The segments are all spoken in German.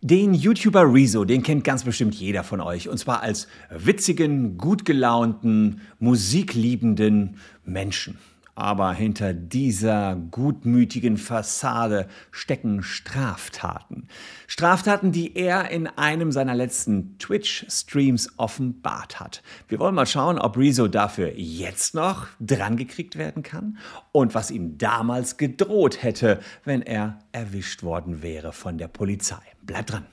Den YouTuber Rezo, den kennt ganz bestimmt jeder von euch. Und zwar als witzigen, gut gelaunten, musikliebenden Menschen. Aber hinter dieser gutmütigen Fassade stecken Straftaten. Straftaten, die er in einem seiner letzten Twitch-Streams offenbart hat. Wir wollen mal schauen, ob Rezo dafür jetzt noch drangekriegt werden kann und was ihm damals gedroht hätte, wenn er erwischt worden wäre von der Polizei. Bleibt dran.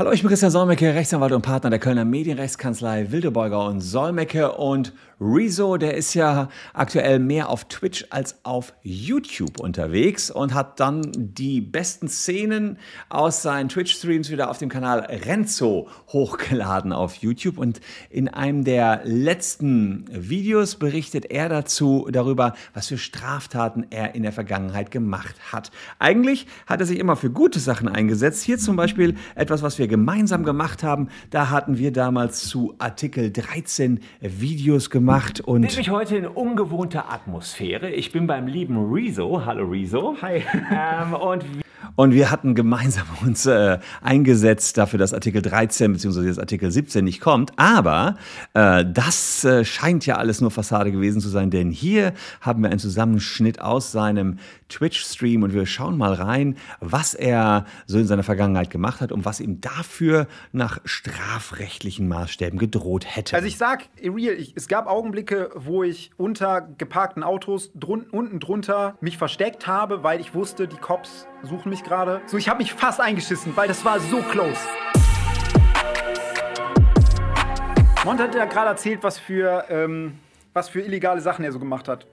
Hallo, ich bin Christian Solmecke, Rechtsanwalt und Partner der Kölner Medienrechtskanzlei Wildebeuger und Solmecke und Rezo, der ist ja aktuell mehr auf Twitch als auf YouTube unterwegs und hat dann die besten Szenen aus seinen Twitch-Streams wieder auf dem Kanal Renzo hochgeladen auf YouTube und in einem der letzten Videos berichtet er dazu darüber, was für Straftaten er in der Vergangenheit gemacht hat. Eigentlich hat er sich immer für gute Sachen eingesetzt. Hier zum Beispiel etwas, was wir gemeinsam gemacht haben. Da hatten wir damals zu Artikel 13 Videos gemacht und. Ich bin mich heute in ungewohnter Atmosphäre. Ich bin beim lieben Rezo. Hallo Rezo. Hi. Ähm, und und wir hatten gemeinsam uns äh, eingesetzt dafür, dass Artikel 13 bzw. jetzt Artikel 17 nicht kommt. Aber äh, das äh, scheint ja alles nur Fassade gewesen zu sein, denn hier haben wir einen Zusammenschnitt aus seinem Twitch-Stream und wir schauen mal rein, was er so in seiner Vergangenheit gemacht hat und was ihm dafür nach strafrechtlichen Maßstäben gedroht hätte. Also ich sag, real, ich, es gab Augenblicke, wo ich unter geparkten Autos drun unten drunter mich versteckt habe, weil ich wusste, die Cops suchen mich gerade. So, ich habe mich fast eingeschissen, weil das war so close. Mont hat ja gerade erzählt, was für, ähm, was für illegale Sachen er so gemacht hat.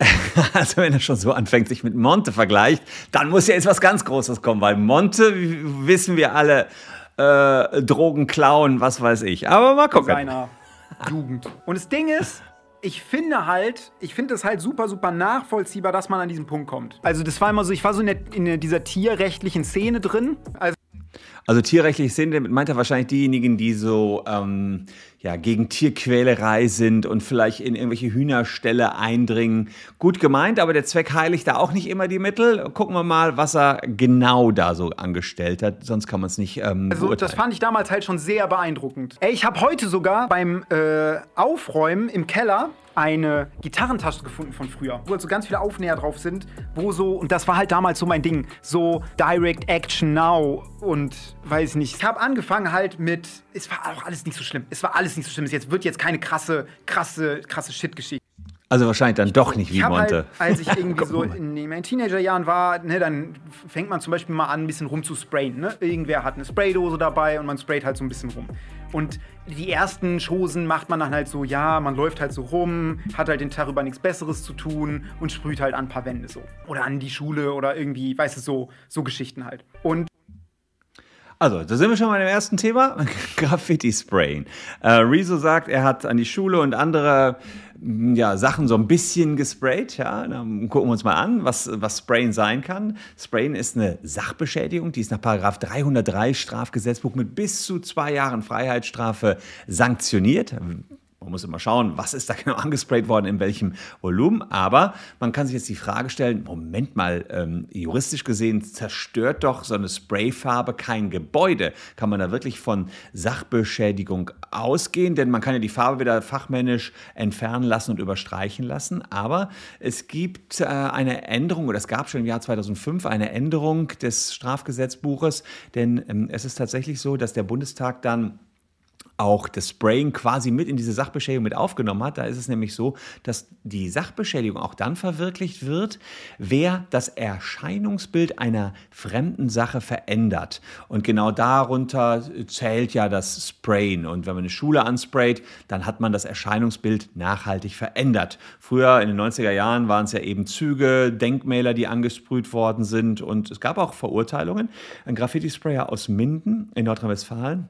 Also wenn er schon so anfängt, sich mit Monte vergleicht, dann muss ja jetzt was ganz Großes kommen, weil Monte, wissen wir alle, äh, Drogen klauen, was weiß ich. Aber mal gucken. Seiner Jugend. Und das Ding ist, ich finde halt, ich finde es halt super, super nachvollziehbar, dass man an diesen Punkt kommt. Also das war immer so, ich war so in, der, in dieser tierrechtlichen Szene drin. Also also tierrechtlich sind, damit meint er wahrscheinlich diejenigen, die so ähm, ja, gegen Tierquälerei sind und vielleicht in irgendwelche Hühnerställe eindringen. Gut gemeint, aber der Zweck heiligt da auch nicht immer die Mittel. Gucken wir mal, was er genau da so angestellt hat. Sonst kann man es nicht ähm, Also beurteilen. das fand ich damals halt schon sehr beeindruckend. Ey, ich habe heute sogar beim äh, Aufräumen im Keller eine Gitarrentasche gefunden von früher, wo halt so ganz viele Aufnäher drauf sind, wo so, und das war halt damals so mein Ding, so Direct Action Now und weiß nicht. Ich habe angefangen halt mit, es war auch alles nicht so schlimm, es war alles nicht so schlimm, es wird jetzt keine krasse, krasse, krasse Shit-Geschichte. Also wahrscheinlich dann doch nicht wie Monte. Halt, als ich irgendwie so in, in meinen Teenagerjahren war, ne, dann fängt man zum Beispiel mal an, ein bisschen rumzusprayen. Ne? Irgendwer hat eine Spraydose dabei und man sprayt halt so ein bisschen rum. Und die ersten Chosen macht man dann halt so, ja, man läuft halt so rum, hat halt den Tag über nichts Besseres zu tun und sprüht halt an ein paar Wände so. Oder an die Schule oder irgendwie, weißt du, so, so Geschichten halt. Und also, da sind wir schon mal im ersten Thema. Graffiti-Sprayen. Äh, Rezo sagt, er hat an die Schule und andere ja, Sachen so ein bisschen gesprayt. Ja, dann gucken wir uns mal an, was, was Sprayen sein kann. Sprayen ist eine Sachbeschädigung, die ist nach Paragraph 303 Strafgesetzbuch mit bis zu zwei Jahren Freiheitsstrafe sanktioniert. Man muss immer schauen, was ist da genau angesprayt worden, in welchem Volumen. Aber man kann sich jetzt die Frage stellen, Moment mal, ähm, juristisch gesehen zerstört doch so eine Sprayfarbe kein Gebäude. Kann man da wirklich von Sachbeschädigung ausgehen? Denn man kann ja die Farbe wieder fachmännisch entfernen lassen und überstreichen lassen. Aber es gibt äh, eine Änderung, oder es gab schon im Jahr 2005 eine Änderung des Strafgesetzbuches. Denn ähm, es ist tatsächlich so, dass der Bundestag dann auch das Spraying quasi mit in diese Sachbeschädigung mit aufgenommen hat. Da ist es nämlich so, dass die Sachbeschädigung auch dann verwirklicht wird, wer das Erscheinungsbild einer fremden Sache verändert. Und genau darunter zählt ja das Sprayen. Und wenn man eine Schule ansprayt, dann hat man das Erscheinungsbild nachhaltig verändert. Früher in den 90er Jahren waren es ja eben Züge, Denkmäler, die angesprüht worden sind. Und es gab auch Verurteilungen. Ein Graffiti-Sprayer aus Minden in Nordrhein-Westfalen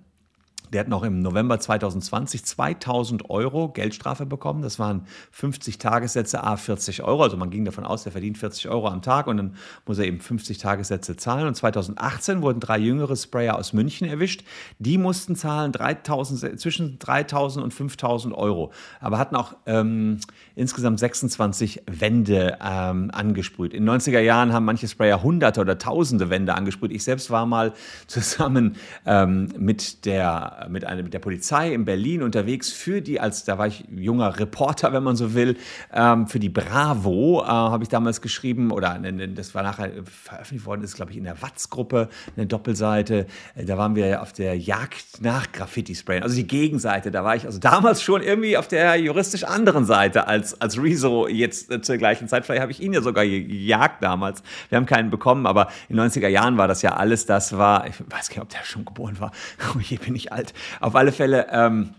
Der hat noch im November 2020 2000 Euro Geldstrafe bekommen. Das waren 50 Tagessätze, a 40 Euro. Also man ging davon aus, der verdient 40 Euro am Tag und dann muss er eben 50 Tagessätze zahlen. Und 2018 wurden drei jüngere Sprayer aus München erwischt. Die mussten zahlen 3000, zwischen 3000 und 5000 Euro, aber hatten auch ähm, insgesamt 26 Wände ähm, angesprüht. In den 90er Jahren haben manche Sprayer hunderte oder tausende Wände angesprüht. Ich selbst war mal zusammen ähm, mit der mit, einer, mit der Polizei in Berlin unterwegs für die, als da war ich junger Reporter, wenn man so will, ähm, für die Bravo äh, habe ich damals geschrieben oder ne, ne, das war nachher veröffentlicht worden, ist glaube ich in der Watz-Gruppe eine Doppelseite. Äh, da waren wir auf der Jagd nach Graffiti-Sprayen, also die Gegenseite. Da war ich also damals schon irgendwie auf der juristisch anderen Seite als, als Rezo jetzt äh, zur gleichen Zeit. Vielleicht habe ich ihn ja sogar gejagt damals. Wir haben keinen bekommen, aber in den 90er Jahren war das ja alles, das war, ich weiß gar nicht, ob der schon geboren war. Oh je, bin ich alt. Auf alle Fälle. Ähm,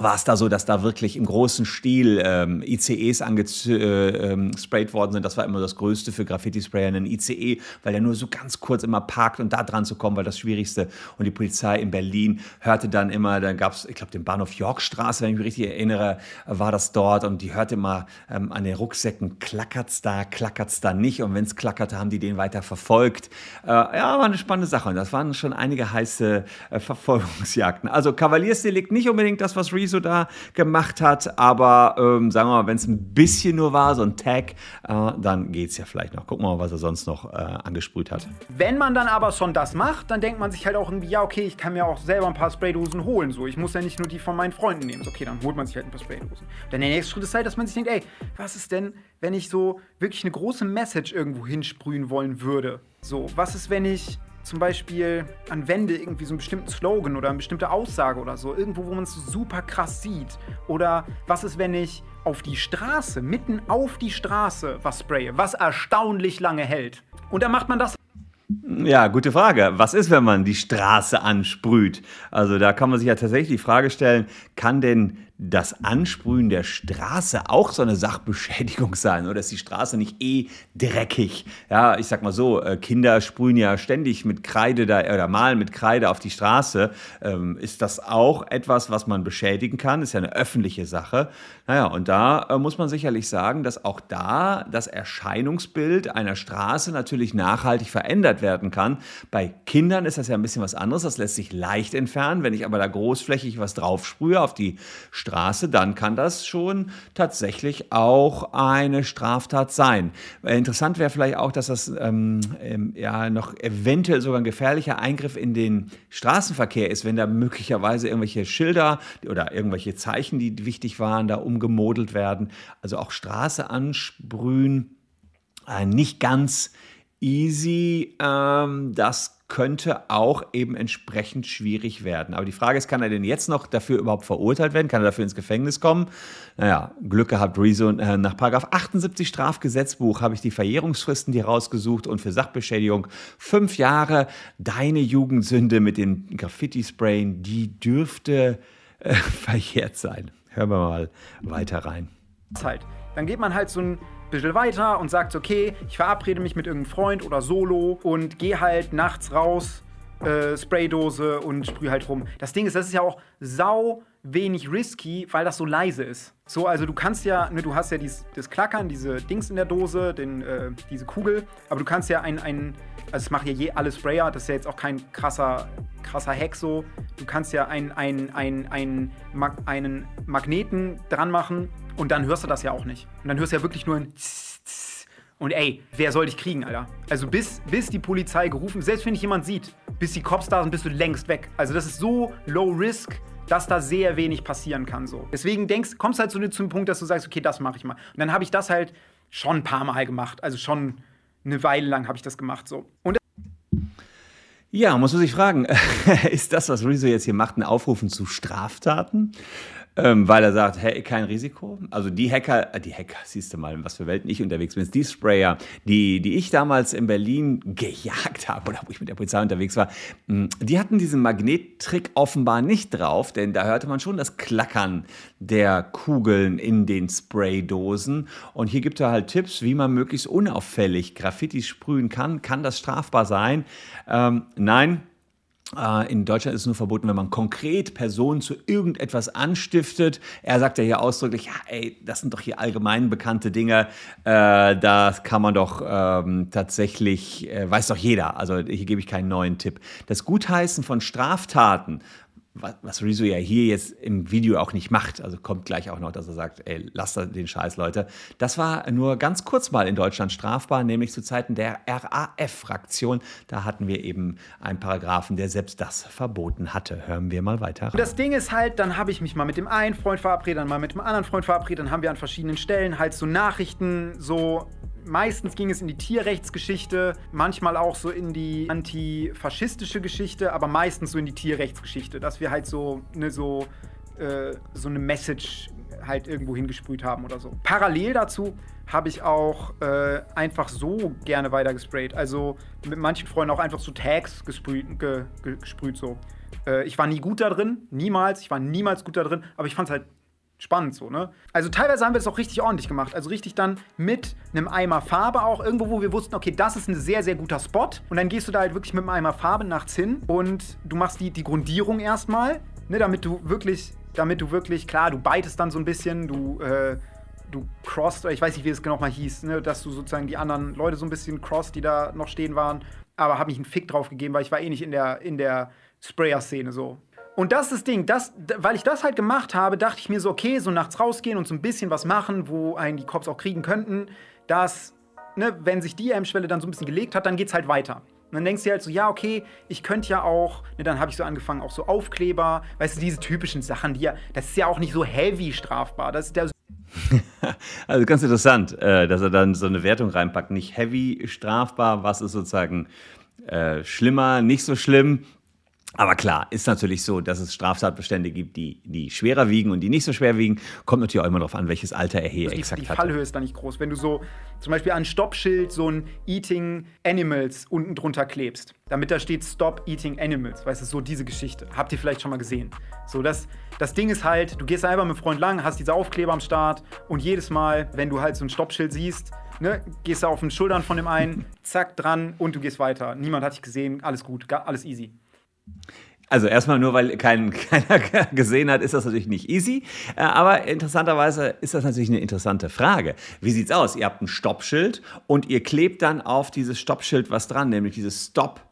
war es da so, dass da wirklich im großen Stil ähm, ICEs angesprayt äh, ähm, worden sind. Das war immer das Größte für Graffiti-Sprayer, ein ICE, weil der nur so ganz kurz immer parkt und da dran zu kommen, war das Schwierigste. Und die Polizei in Berlin hörte dann immer, da gab es, ich glaube, den Bahnhof Yorkstraße, wenn ich mich richtig erinnere, war das dort und die hörte immer ähm, an den Rucksäcken, klackert's da, klackert's da nicht. Und wenn es klackerte, haben die den weiter verfolgt. Äh, ja, war eine spannende Sache und das waren schon einige heiße äh, Verfolgungsjagden. Also Kavaliersdelikt nicht unbedingt das, was Reese so da gemacht hat. Aber ähm, sagen wir mal, wenn es ein bisschen nur war, so ein Tag, äh, dann geht es ja vielleicht noch. Gucken wir mal, was er sonst noch äh, angesprüht hat. Wenn man dann aber schon das macht, dann denkt man sich halt auch irgendwie, ja, okay, ich kann mir auch selber ein paar Spraydosen holen. So, ich muss ja nicht nur die von meinen Freunden nehmen. So, okay, dann holt man sich halt ein paar Spraydosen. Dann der nächste Schritt ist halt, dass man sich denkt, ey, was ist denn, wenn ich so wirklich eine große Message irgendwo hinsprühen wollen würde? So, was ist, wenn ich zum Beispiel an Wände irgendwie so einen bestimmten Slogan oder eine bestimmte Aussage oder so, irgendwo, wo man es super krass sieht. Oder was ist, wenn ich auf die Straße, mitten auf die Straße was spraye, was erstaunlich lange hält. Und dann macht man das ja, gute Frage. Was ist, wenn man die Straße ansprüht? Also da kann man sich ja tatsächlich die Frage stellen, kann denn das Ansprühen der Straße auch so eine Sachbeschädigung sein oder ist die Straße nicht eh dreckig? Ja, ich sag mal so, äh, Kinder sprühen ja ständig mit Kreide da oder malen mit Kreide auf die Straße. Ähm, ist das auch etwas, was man beschädigen kann? Ist ja eine öffentliche Sache. Naja, und da äh, muss man sicherlich sagen, dass auch da das Erscheinungsbild einer Straße natürlich nachhaltig verändert werden kann. Bei Kindern ist das ja ein bisschen was anderes. Das lässt sich leicht entfernen. Wenn ich aber da großflächig was drauf sprühe auf die Straße, Straße, dann kann das schon tatsächlich auch eine Straftat sein. Äh, interessant wäre vielleicht auch, dass das ähm, ähm, ja noch eventuell sogar ein gefährlicher Eingriff in den Straßenverkehr ist, wenn da möglicherweise irgendwelche Schilder oder irgendwelche Zeichen, die wichtig waren, da umgemodelt werden. Also auch Straße ansprühen, äh, nicht ganz easy. Ähm, das könnte auch eben entsprechend schwierig werden. Aber die Frage ist, kann er denn jetzt noch dafür überhaupt verurteilt werden? Kann er dafür ins Gefängnis kommen? Naja, Glück gehabt, Rezo. Äh, nach Paragraph 78 Strafgesetzbuch habe ich die Verjährungsfristen die rausgesucht und für Sachbeschädigung fünf Jahre. Deine Jugendsünde mit den Graffiti-Sprayen, die dürfte äh, verjährt sein. Hören wir mal weiter rein. Halt. Dann geht man halt so ein bisschen weiter und sagt, okay, ich verabrede mich mit irgendeinem Freund oder solo und gehe halt nachts raus, äh, Spraydose und sprühe halt rum. Das Ding ist, das ist ja auch sau wenig risky, weil das so leise ist. So, also du kannst ja, ne, du hast ja dies, das Klackern, diese Dings in der Dose, den, äh, diese Kugel, aber du kannst ja ein, ein also es machen ja je alle Sprayer, das ist ja jetzt auch kein krasser, krasser Hack so. Du kannst ja ein, ein, ein, ein, Mag einen Magneten dran machen und dann hörst du das ja auch nicht. Und dann hörst du ja wirklich nur ein und ey, wer soll dich kriegen, Alter? Also bis, bis die Polizei gerufen, selbst wenn dich jemand sieht, bis die Cops da sind, bist du längst weg. Also das ist so low risk, dass da sehr wenig passieren kann. So. Deswegen denkst, kommst halt so zu einem Punkt, dass du sagst, okay, das mache ich mal. Und dann habe ich das halt schon ein paar Mal gemacht. Also schon eine Weile lang habe ich das gemacht. So. Und ja, muss man sich fragen, ist das, was Rezo jetzt hier macht, ein Aufrufen zu Straftaten? Ähm, weil er sagt, hey, kein Risiko. Also die Hacker, äh, die Hacker, siehst du mal, in was für Welten ich unterwegs bin, die Sprayer, die, die ich damals in Berlin gejagt habe oder wo ich mit der Polizei unterwegs war, hm, die hatten diesen Magnettrick offenbar nicht drauf, denn da hörte man schon das Klackern der Kugeln in den Spraydosen. Und hier gibt er halt Tipps, wie man möglichst unauffällig Graffiti sprühen kann. Kann das strafbar sein? Ähm, nein, in Deutschland ist es nur verboten, wenn man konkret Personen zu irgendetwas anstiftet. Er sagt ja hier ausdrücklich, ja, ey, das sind doch hier allgemein bekannte Dinge. Äh, das kann man doch ähm, tatsächlich, äh, weiß doch jeder. Also hier gebe ich keinen neuen Tipp. Das Gutheißen von Straftaten was Rezo ja hier jetzt im Video auch nicht macht, also kommt gleich auch noch, dass er sagt, ey, lasst den Scheiß, Leute. Das war nur ganz kurz mal in Deutschland strafbar, nämlich zu Zeiten der RAF-Fraktion. Da hatten wir eben einen Paragraphen, der selbst das verboten hatte. Hören wir mal weiter. Das Ding ist halt, dann habe ich mich mal mit dem einen Freund verabredet, dann mal mit dem anderen Freund verabredet, dann haben wir an verschiedenen Stellen halt so Nachrichten so Meistens ging es in die Tierrechtsgeschichte, manchmal auch so in die antifaschistische Geschichte, aber meistens so in die Tierrechtsgeschichte, dass wir halt so eine so, äh, so eine Message halt irgendwo hingesprüht haben oder so. Parallel dazu habe ich auch äh, einfach so gerne weiter gesprayt. Also mit manchen Freunden auch einfach so Tags gesprüht, ge, ge, gesprüht so. Äh, ich war nie gut da drin, niemals. Ich war niemals gut da drin, aber ich fand es halt spannend so, ne? Also teilweise haben wir das auch richtig ordentlich gemacht. Also richtig dann mit einem Eimer Farbe auch. Irgendwo, wo wir wussten, okay, das ist ein sehr, sehr guter Spot. Und dann gehst du da halt wirklich mit einem Eimer Farbe nachts hin und du machst die, die Grundierung erstmal, ne? Damit du wirklich, damit du wirklich, klar, du beitest dann so ein bisschen, du, äh, du crossed, ich weiß nicht, wie es genau mal hieß, ne? Dass du sozusagen die anderen Leute so ein bisschen crossed, die da noch stehen waren. Aber habe mich einen Fick drauf gegeben, weil ich war eh nicht in der, in der Sprayer-Szene so. Und das ist das Ding, das, weil ich das halt gemacht habe, dachte ich mir so, okay, so nachts rausgehen und so ein bisschen was machen, wo einen die Cops auch kriegen könnten, dass, ne, wenn sich die Hemmschwelle dann so ein bisschen gelegt hat, dann geht's halt weiter. Und dann denkst du dir halt so, ja, okay, ich könnte ja auch, ne, dann habe ich so angefangen, auch so Aufkleber, weißt du, diese typischen Sachen, die ja, das ist ja auch nicht so heavy strafbar. Das ist der also ganz interessant, äh, dass er dann so eine Wertung reinpackt. Nicht heavy strafbar, was ist sozusagen äh, schlimmer, nicht so schlimm. Aber klar, ist natürlich so, dass es Straftatbestände gibt, die, die schwerer wiegen und die nicht so schwer wiegen. Kommt natürlich auch immer darauf an, welches Alter er hier also exakt hat. Die Fallhöhe ist da nicht groß. Wenn du so zum Beispiel an Stoppschild so ein Eating Animals unten drunter klebst, damit da steht Stop Eating Animals, weißt du, so diese Geschichte. Habt ihr vielleicht schon mal gesehen. So, das, das Ding ist halt, du gehst einfach mit einem Freund lang, hast diese Aufkleber am Start und jedes Mal, wenn du halt so ein Stoppschild siehst, ne, gehst du auf den Schultern von dem einen, zack, dran und du gehst weiter. Niemand hat dich gesehen, alles gut, alles easy. Also erstmal nur, weil kein, keiner gesehen hat, ist das natürlich nicht easy. Äh, aber interessanterweise ist das natürlich eine interessante Frage. Wie sieht's aus? Ihr habt ein Stoppschild und ihr klebt dann auf dieses Stoppschild was dran, nämlich dieses Stop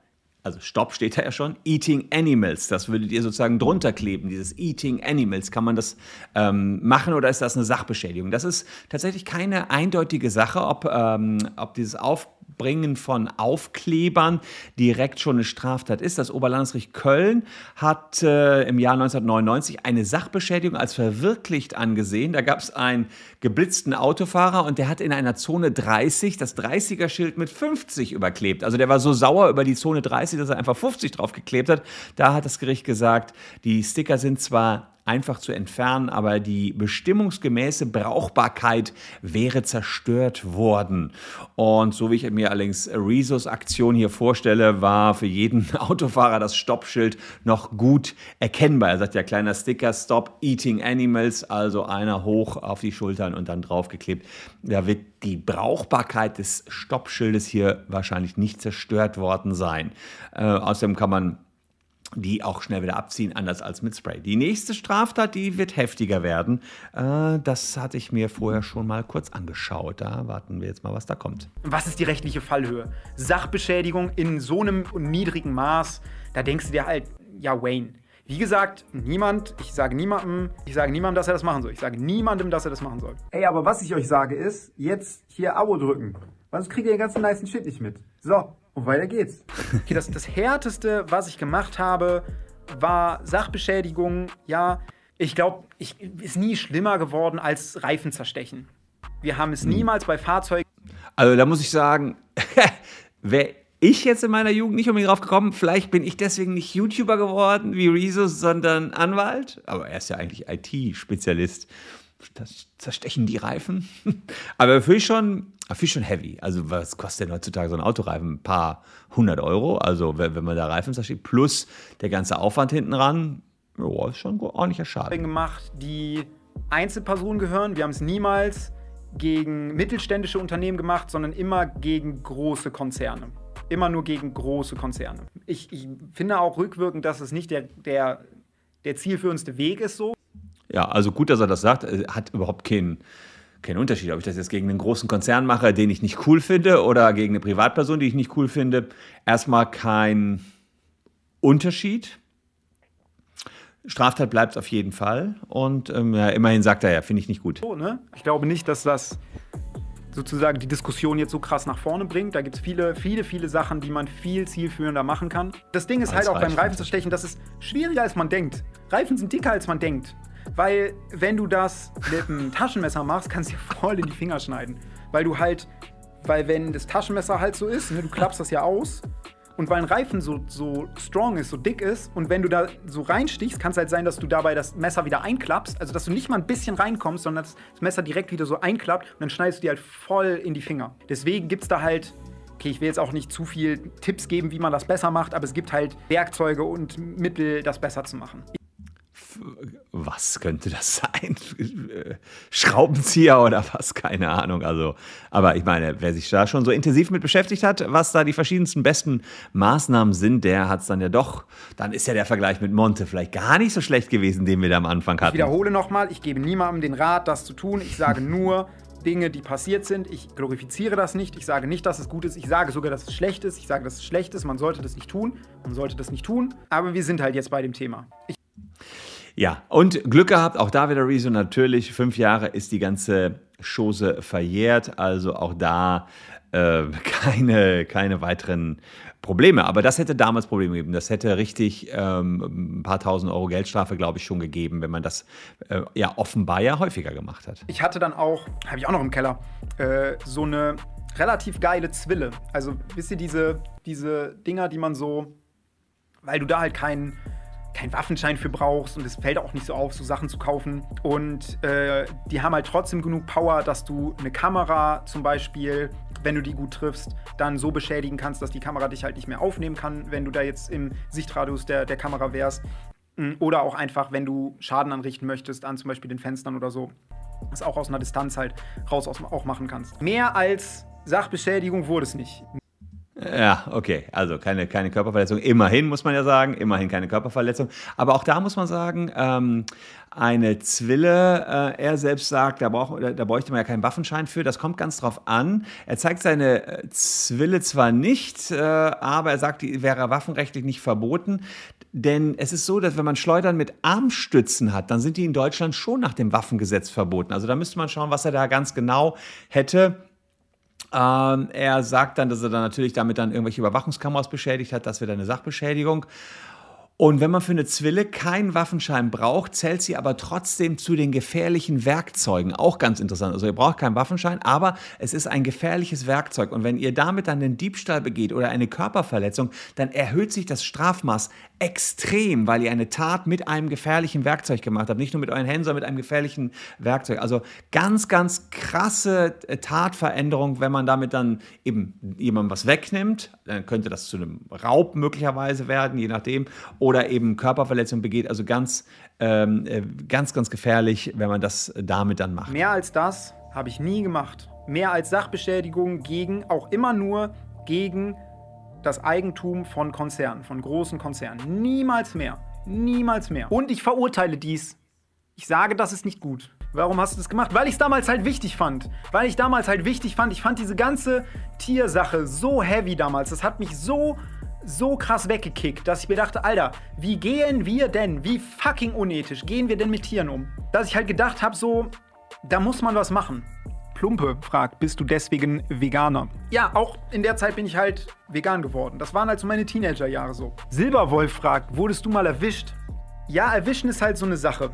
also Stopp steht da ja schon, Eating Animals, das würdet ihr sozusagen drunter kleben, dieses Eating Animals. Kann man das ähm, machen oder ist das eine Sachbeschädigung? Das ist tatsächlich keine eindeutige Sache, ob, ähm, ob dieses Auf Aufbringen von Aufklebern direkt schon eine Straftat ist. Das Oberlandesgericht Köln hat äh, im Jahr 1999 eine Sachbeschädigung als verwirklicht angesehen. Da gab es einen geblitzten Autofahrer und der hat in einer Zone 30 das 30er-Schild mit 50 überklebt. Also der war so sauer über die Zone 30, dass er einfach 50 draufgeklebt hat. Da hat das Gericht gesagt, die Sticker sind zwar einfach zu entfernen, aber die bestimmungsgemäße Brauchbarkeit wäre zerstört worden. Und so wie ich mir allerdings Rezos Aktion hier vorstelle, war für jeden Autofahrer das Stoppschild noch gut erkennbar. Er sagt ja, kleiner Sticker, Stop Eating Animals, also einer hoch auf die Schultern und dann draufgeklebt. Da wird die Brauchbarkeit des Stoppschildes hier wahrscheinlich nicht zerstört worden sein. Äh, außerdem kann man die auch schnell wieder abziehen, anders als mit Spray. Die nächste Straftat, die wird heftiger werden. Äh, das hatte ich mir vorher schon mal kurz angeschaut. Da warten wir jetzt mal, was da kommt. Was ist die rechtliche Fallhöhe? Sachbeschädigung in so einem niedrigen Maß, da denkst du dir halt, ja, Wayne. Wie gesagt, niemand, ich sage niemandem, ich sage niemandem, dass er das machen soll. Ich sage niemandem, dass er das machen soll. Ey, aber was ich euch sage ist, jetzt hier Abo drücken. Sonst kriegt ihr den ganzen nice Shit nicht mit. So, und weiter geht's. Okay, das, das Härteste, was ich gemacht habe, war Sachbeschädigung. Ja, ich glaube, ist nie schlimmer geworden als Reifen zerstechen. Wir haben es hm. niemals bei Fahrzeugen. Also da muss ich sagen, wäre ich jetzt in meiner Jugend nicht unbedingt drauf gekommen. Vielleicht bin ich deswegen nicht YouTuber geworden wie Rezo, sondern Anwalt. Aber er ist ja eigentlich IT-Spezialist das zerstechen die Reifen. Aber für ich schon, für ich schon heavy. Also was kostet denn heutzutage so ein Autoreifen? Ein paar hundert Euro. Also wenn, wenn man da Reifen zerstecht, plus der ganze Aufwand hinten ran, ja, ist schon ein ordentlicher Schaden. gemacht, die Einzelpersonen gehören. Wir haben es niemals gegen mittelständische Unternehmen gemacht, sondern immer gegen große Konzerne. immer nur gegen große Konzerne. Ich, ich finde auch rückwirkend, dass es nicht der, der, der zielführendste Weg ist so. Ja, also gut, dass er das sagt. Äh, Hat überhaupt keinen keinen Unterschied, ob ich das jetzt gegen einen großen Konzern mache, den ich nicht cool finde, oder gegen eine Privatperson, die ich nicht cool finde. Erstmal kein Unterschied. Straftat bleibt es auf jeden Fall. Und ähm, ja, immerhin sagt er ja, finde ich nicht gut. So, ne? Ich glaube nicht, dass das sozusagen die Diskussion jetzt so krass nach vorne bringt. Da gibt es viele, viele, viele Sachen, die man viel zielführender machen kann. Das Ding ist Als halt auch beim. Reifen zu stechen, das ist schwieriger als man denkt. Reifen sind dicker als man denkt. Weil wenn du das mit einem Taschenmesser machst, kannst du dir voll in die Finger schneiden. Weil du halt, weil wenn das Taschenmesser halt so ist, ne, du klappst das ja aus. Und weil ein Reifen so, so strong ist, so dick ist, und wenn du da so reinstichst, kann es halt sein, dass du dabei das Messer wieder einklappst. Also, dass du nicht mal ein bisschen reinkommst, sondern das Messer direkt wieder so einklappt und dann schneidest du dir halt voll in die Finger. Deswegen gibt es da halt, okay, ich will jetzt auch nicht zu viel Tipps geben, wie man das besser macht, aber es gibt halt Werkzeuge und Mittel, das besser zu machen. Was könnte das sein? Schraubenzieher oder was? Keine Ahnung. Also, aber ich meine, wer sich da schon so intensiv mit beschäftigt hat, was da die verschiedensten besten Maßnahmen sind, der hat es dann ja doch. Dann ist ja der Vergleich mit Monte vielleicht gar nicht so schlecht gewesen, den wir da am Anfang Ich hatten. wiederhole nochmal, ich gebe niemandem den Rat, das zu tun. Ich sage nur Dinge, die passiert sind. Ich glorifiziere das nicht. Ich sage nicht, dass es gut ist. Ich sage sogar, dass es schlecht ist. Ich sage, dass es schlecht ist. Man sollte das nicht tun. Man sollte das nicht tun. Aber wir sind halt jetzt bei dem Thema. Ich Ja, und Glück gehabt, auch da wieder Rezo natürlich. Fünf Jahre ist die ganze Chose verjährt, also auch da äh, keine, keine weiteren Probleme. Aber das hätte damals Probleme gegeben. Das hätte richtig ähm, ein paar tausend Euro Geldstrafe, glaube ich, schon gegeben, wenn man das äh, ja offenbar ja häufiger gemacht hat. Ich hatte dann auch, habe ich auch noch im Keller, äh, so eine relativ geile Zwille. Also, wisst ihr, diese, diese Dinger, die man so, weil du da halt keinen keinen Waffenschein für brauchst und es fällt auch nicht so auf, so Sachen zu kaufen. Und äh, die haben halt trotzdem genug Power, dass du eine Kamera zum Beispiel, wenn du die gut triffst, dann so beschädigen kannst, dass die Kamera dich halt nicht mehr aufnehmen kann, wenn du da jetzt im Sichtradius der, der Kamera wärst. Mm, Oder auch einfach, wenn du Schaden anrichten möchtest an zum Beispiel den Fenstern oder so, das auch aus einer Distanz halt raus aus, auch machen kannst. Mehr als Sachbeschädigung wurde es nicht. Ja, okay. Also keine, keine Körperverletzung. Immerhin muss man ja sagen, immerhin keine Körperverletzung. Aber auch da muss man sagen, ähm, eine Zwille, äh, er selbst sagt, da, brauch, da bräuchte man ja keinen Waffenschein für. Das kommt ganz drauf an. Er zeigt seine äh, Zwille zwar nicht, äh, aber er sagt, die wäre waffenrechtlich nicht verboten. Denn es ist so, dass wenn man Schleudern mit Armstützen hat, dann sind die in Deutschland schon nach dem Waffengesetz verboten. Also da müsste man schauen, was er da ganz genau hätte. Ähm, er sagt dann, dass er dann natürlich damit dann irgendwelche Überwachungskameras beschädigt hat. Das wäre eine Sachbeschädigung. Und wenn man für eine Zwille keinen Waffenschein braucht, zählt sie aber trotzdem zu den gefährlichen Werkzeugen. Auch ganz interessant. Also ihr braucht keinen Waffenschein, aber es ist ein gefährliches Werkzeug. Und wenn ihr damit dann einen Diebstahl begeht oder eine Körperverletzung, dann erhöht sich das Strafmaß extrem, weil ihr eine Tat mit einem gefährlichen Werkzeug gemacht habt. Nicht nur mit euren Händen, sondern mit einem gefährlichen Werkzeug. Also ganz, ganz krasse äh, Tatveränderung, wenn man damit dann eben jemandem was wegnimmt. Dann könnte das zu einem Raub möglicherweise werden, je nachdem. Oder eben Körperverletzung begeht. Also ganz, ähm, äh, ganz, ganz gefährlich, wenn man das damit dann macht. Mehr als das habe ich nie gemacht. Mehr als Sachbeschädigung gegen, auch immer nur gegen das Eigentum von Konzernen, von großen Konzernen. Niemals mehr. Niemals mehr. Und ich verurteile dies. Ich sage, das ist nicht gut. Warum hast du das gemacht? Weil ich es damals halt wichtig fand. Weil ich damals halt wichtig fand. Ich fand diese ganze Tiersache so heavy damals. Das hat mich so, so krass weggekickt, dass ich mir dachte, Alter, wie gehen wir denn, wie fucking unethisch gehen wir denn mit Tieren um? Dass ich halt gedacht habe, so, da muss man was machen. Plumpe fragt, bist du deswegen Veganer? Ja, auch in der Zeit bin ich halt vegan geworden. Das waren halt so meine Teenagerjahre so. Silberwolf fragt, wurdest du mal erwischt? Ja, erwischen ist halt so eine Sache.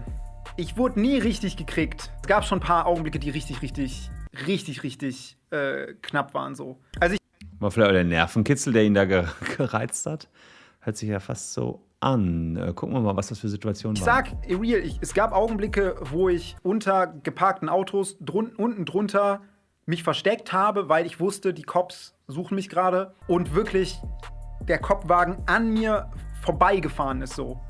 Ich wurde nie richtig gekriegt. Es gab schon ein paar Augenblicke, die richtig, richtig, richtig, richtig äh, knapp waren so. Also ich War vielleicht auch der Nervenkitzel, der ihn da ge gereizt hat. Hört sich ja fast so an. Äh, gucken wir mal, was das für Situationen Ich waren. sag, real, ich, es gab Augenblicke, wo ich unter geparkten Autos drun unten drunter mich versteckt habe, weil ich wusste, die Cops suchen mich gerade und wirklich der Kopfwagen an mir vorbeigefahren ist so.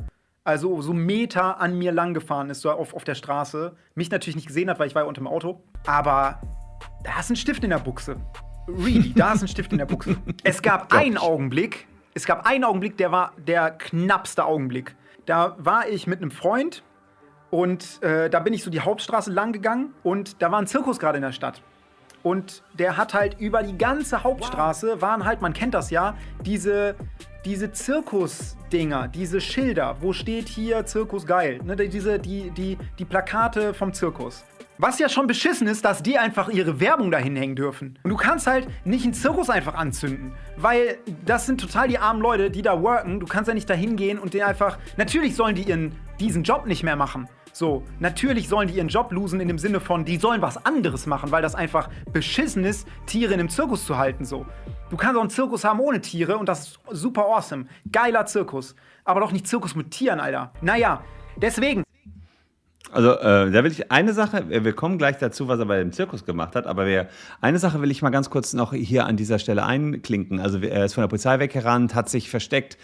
Also so Meter an mir lang gefahren ist, so auf, auf der Straße. Mich natürlich nicht gesehen hat, weil ich war ja unter dem Auto. Aber da ist ein Stift in der Buchse. Really, da ist ein Stift in der Buchse. Es gab einen Augenblick, es gab einen Augenblick, der war der knappste Augenblick. Da war ich mit einem Freund und äh, da bin ich so die Hauptstraße lang gegangen und da war ein Zirkus gerade in der Stadt. Und der hat halt über die ganze Hauptstraße waren halt, man kennt das ja, diese, diese Zirkus-Dinger, diese Schilder, wo steht hier Zirkus geil. Ne, diese, die, die, die Plakate vom Zirkus. Was ja schon beschissen ist, dass die einfach ihre Werbung dahin hängen dürfen. Und du kannst halt nicht einen Zirkus einfach anzünden, weil das sind total die armen Leute, die da worken. Du kannst ja nicht dahin gehen und den einfach. Natürlich sollen die ihren, diesen Job nicht mehr machen. So, natürlich sollen die ihren Job losen in dem Sinne von, die sollen was anderes machen, weil das einfach beschissen ist, Tiere in einem Zirkus zu halten. So. Du kannst auch einen Zirkus haben ohne Tiere und das ist super awesome. Geiler Zirkus. Aber doch nicht Zirkus mit Tieren, Alter. Naja, deswegen. Also, äh, da will ich eine Sache, wir kommen gleich dazu, was er bei dem Zirkus gemacht hat, aber wir, eine Sache will ich mal ganz kurz noch hier an dieser Stelle einklinken. Also, er ist von der Polizei weggerannt, hat sich versteckt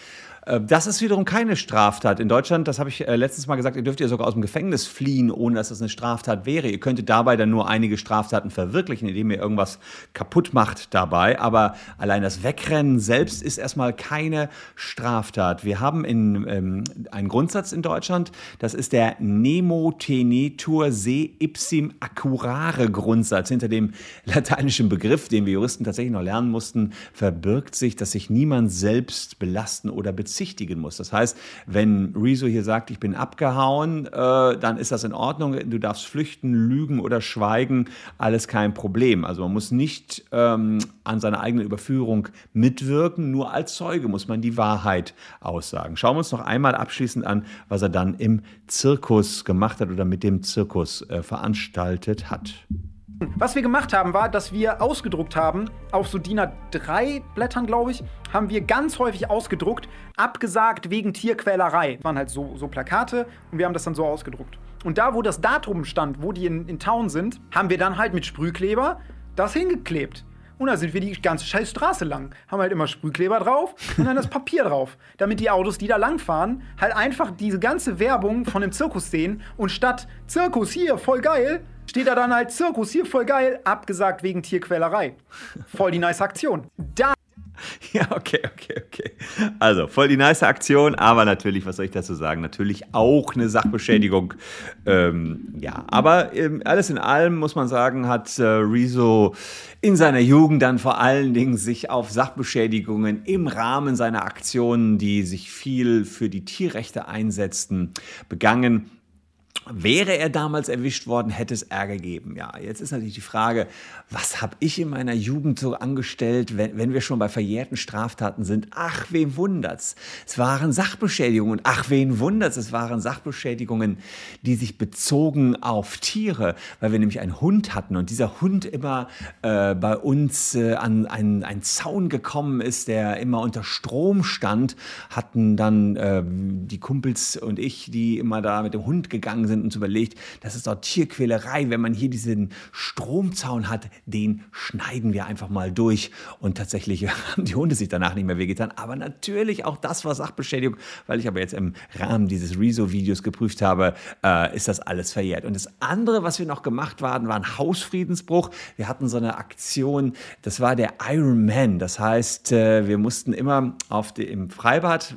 das ist wiederum keine Straftat. In Deutschland, das habe ich äh, letztens mal gesagt, ihr dürft ja sogar aus dem Gefängnis fliehen, ohne dass das eine Straftat wäre. Ihr könntet dabei dann nur einige Straftaten verwirklichen, indem ihr irgendwas kaputt macht dabei. Aber allein das Wegrennen selbst ist erstmal keine Straftat. Wir haben in, ähm, einen Grundsatz in Deutschland, das ist der Nemo tenetur se ipsim accurare Grundsatz. Hinter dem lateinischen Begriff, den wir Juristen tatsächlich noch lernen mussten, verbirgt sich, dass sich niemand selbst belasten oder beziehen bezichtigen muss. Das heißt, wenn Rezo hier sagt, ich bin abgehauen, äh, dann ist das in Ordnung. Du darfst flüchten, lügen oder schweigen, alles kein Problem. Also man muss nicht ähm, an seiner eigenen Überführung mitwirken, nur als Zeuge muss man die Wahrheit aussagen. Schauen wir uns noch einmal abschließend an, was er dann im Zirkus gemacht hat oder mit dem Zirkus äh, veranstaltet hat. Was wir gemacht haben, war, dass wir ausgedruckt haben, auf so DIN A3 Blättern, glaube ich, haben wir ganz häufig ausgedruckt, abgesagt wegen Tierquälerei. Das waren halt so, so Plakate und wir haben das dann so ausgedruckt. Und da, wo das Datum stand, wo die in, in Town sind, haben wir dann halt mit Sprühkleber das hingeklebt. Und da sind wir die ganze scheiß Straße lang. Haben halt immer Sprühkleber drauf und dann das Papier drauf. Damit die Autos, die da langfahren, halt einfach diese ganze Werbung von dem Zirkus sehen und statt Zirkus hier, voll geil, steht da dann halt Zirkus, hier voll geil, abgesagt wegen Tierquälerei. Voll die nice Aktion. Da Ja, okay, okay, okay. Also, voll die nice Aktion, aber natürlich, was soll ich dazu sagen? Natürlich auch eine Sachbeschädigung. Ähm, ja, aber ähm, alles in allem muss man sagen, hat äh, Rezo in seiner Jugend dann vor allen Dingen sich auf Sachbeschädigungen im Rahmen seiner Aktionen, die sich viel für die Tierrechte einsetzten, begangen. Wäre er damals erwischt worden, hätte es Ärger gegeben. Ja, jetzt ist natürlich die Frage, was habe ich in meiner Jugend so angestellt, wenn, wenn wir schon bei verjährten Straftaten sind? Ach, wen wundert's? Es waren Sachbeschädigungen. Ach, wen wundert's? Es waren Sachbeschädigungen, die sich bezogen auf Tiere, weil wir nämlich einen Hund hatten und dieser Hund immer äh, bei uns äh, an einen, einen Zaun gekommen ist, der immer unter Strom stand, hatten dann äh, die Kumpels und ich, die immer da mit dem Hund gegangen sind, uns überlegt, das ist doch Tierquälerei, wenn man hier diesen Stromzaun hat, den schneiden wir einfach mal durch. Und tatsächlich haben die Hunde sich danach nicht mehr wehgetan. Aber natürlich auch das war Sachbeschädigung, weil ich aber jetzt im Rahmen dieses Rezo-Videos geprüft habe, äh, ist das alles verjährt. Und das andere, was wir noch gemacht haben, war ein Hausfriedensbruch. Wir hatten so eine Aktion, das war der Iron Man. Das heißt, äh, wir mussten immer auf die, im Freibad,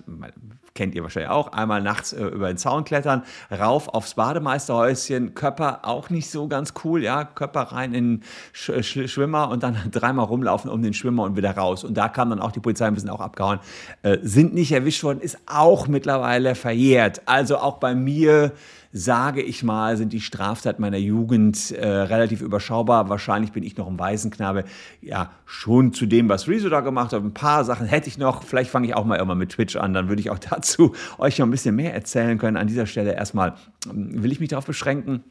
kennt ihr wahrscheinlich auch, einmal nachts äh, über den Zaun klettern, rauf aufs Bademeisterhäuschen, Körper auch nicht so ganz cool, ja, Körper rein in Sch Sch Schwimmer und dann dreimal rumlaufen um den Schwimmer und wieder raus. Und da kam dann auch die Polizei ein bisschen auch abgehauen. Äh, sind nicht erwischt worden, ist auch mittlerweile verjährt. Also auch bei mir sage ich mal, sind die Straftaten meiner Jugend äh, relativ überschaubar. Wahrscheinlich bin ich noch ein Waisenknabe. Ja, schon zu dem, was Rezo da gemacht hat. Ein paar Sachen hätte ich noch. Vielleicht fange ich auch mal immer mit Twitch an. Dann würde ich auch dazu euch noch ein bisschen mehr erzählen können. An dieser Stelle erstmal ähm, will ich mich darauf beschränken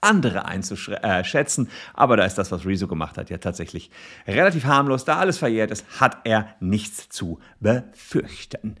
andere einzuschätzen. Aber da ist das, was Rezo gemacht hat, ja tatsächlich relativ harmlos. Da alles verjährt ist, hat er nichts zu befürchten.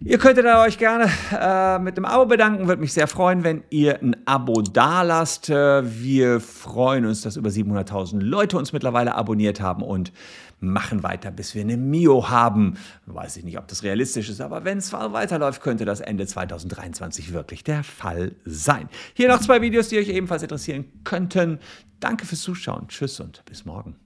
Ihr könntet euch gerne äh, mit einem Abo bedanken. Würde mich sehr freuen, wenn ihr ein Abo dalasst. Äh, wir freuen uns, dass über 700.000 Leute uns mittlerweile abonniert haben und machen weiter, bis wir eine Mio haben. Weiß ich nicht, ob das realistisch ist, aber wenn es weiterläuft, könnte das Ende 2023 wirklich der Fall sein. Hier noch zwei Videos, die euch ebenfalls interessieren könnten. Danke fürs Zuschauen. Tschüss und bis morgen.